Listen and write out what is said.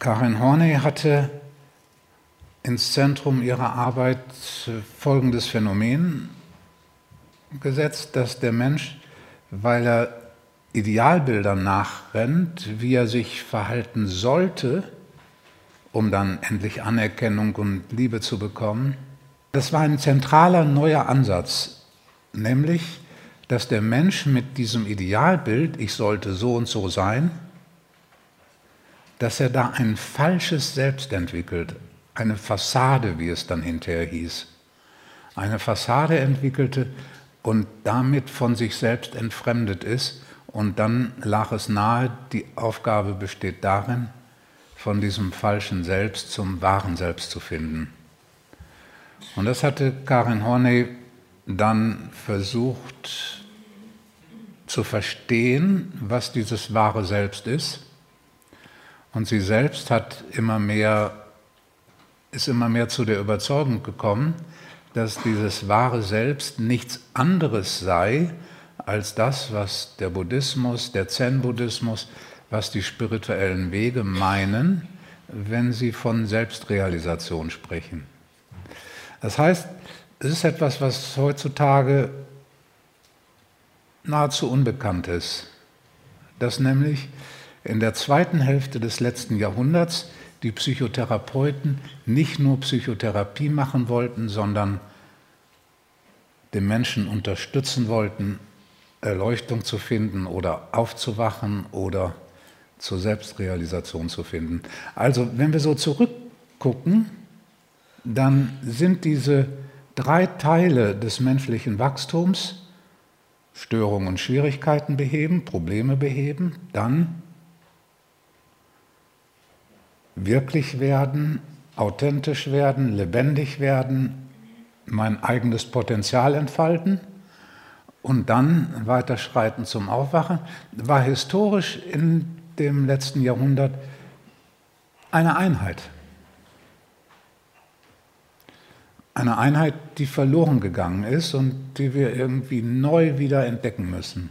Karin Horney hatte ins Zentrum ihrer Arbeit folgendes Phänomen gesetzt, dass der Mensch, weil er Idealbildern nachrennt, wie er sich verhalten sollte, um dann endlich Anerkennung und Liebe zu bekommen, das war ein zentraler neuer Ansatz, nämlich, dass der Mensch mit diesem Idealbild, ich sollte so und so sein, dass er da ein falsches Selbst entwickelt, eine Fassade, wie es dann hinterher hieß, eine Fassade entwickelte und damit von sich selbst entfremdet ist. Und dann lag es nahe, die Aufgabe besteht darin, von diesem falschen Selbst zum wahren Selbst zu finden. Und das hatte Karin Horney dann versucht zu verstehen, was dieses wahre Selbst ist. Und sie selbst hat immer mehr ist immer mehr zu der Überzeugung gekommen, dass dieses wahre Selbst nichts anderes sei als das, was der Buddhismus, der Zen-Buddhismus, was die spirituellen Wege meinen, wenn sie von Selbstrealisation sprechen. Das heißt, es ist etwas, was heutzutage nahezu unbekannt ist, dass nämlich in der zweiten Hälfte des letzten Jahrhunderts die Psychotherapeuten nicht nur Psychotherapie machen wollten, sondern den Menschen unterstützen wollten, Erleuchtung zu finden oder aufzuwachen oder zur Selbstrealisation zu finden. Also wenn wir so zurückgucken, dann sind diese drei Teile des menschlichen Wachstums, Störungen und Schwierigkeiten beheben, Probleme beheben, dann wirklich werden, authentisch werden, lebendig werden, mein eigenes Potenzial entfalten und dann weiterschreiten zum Aufwachen, war historisch in dem letzten Jahrhundert eine Einheit. Eine Einheit, die verloren gegangen ist und die wir irgendwie neu wieder entdecken müssen.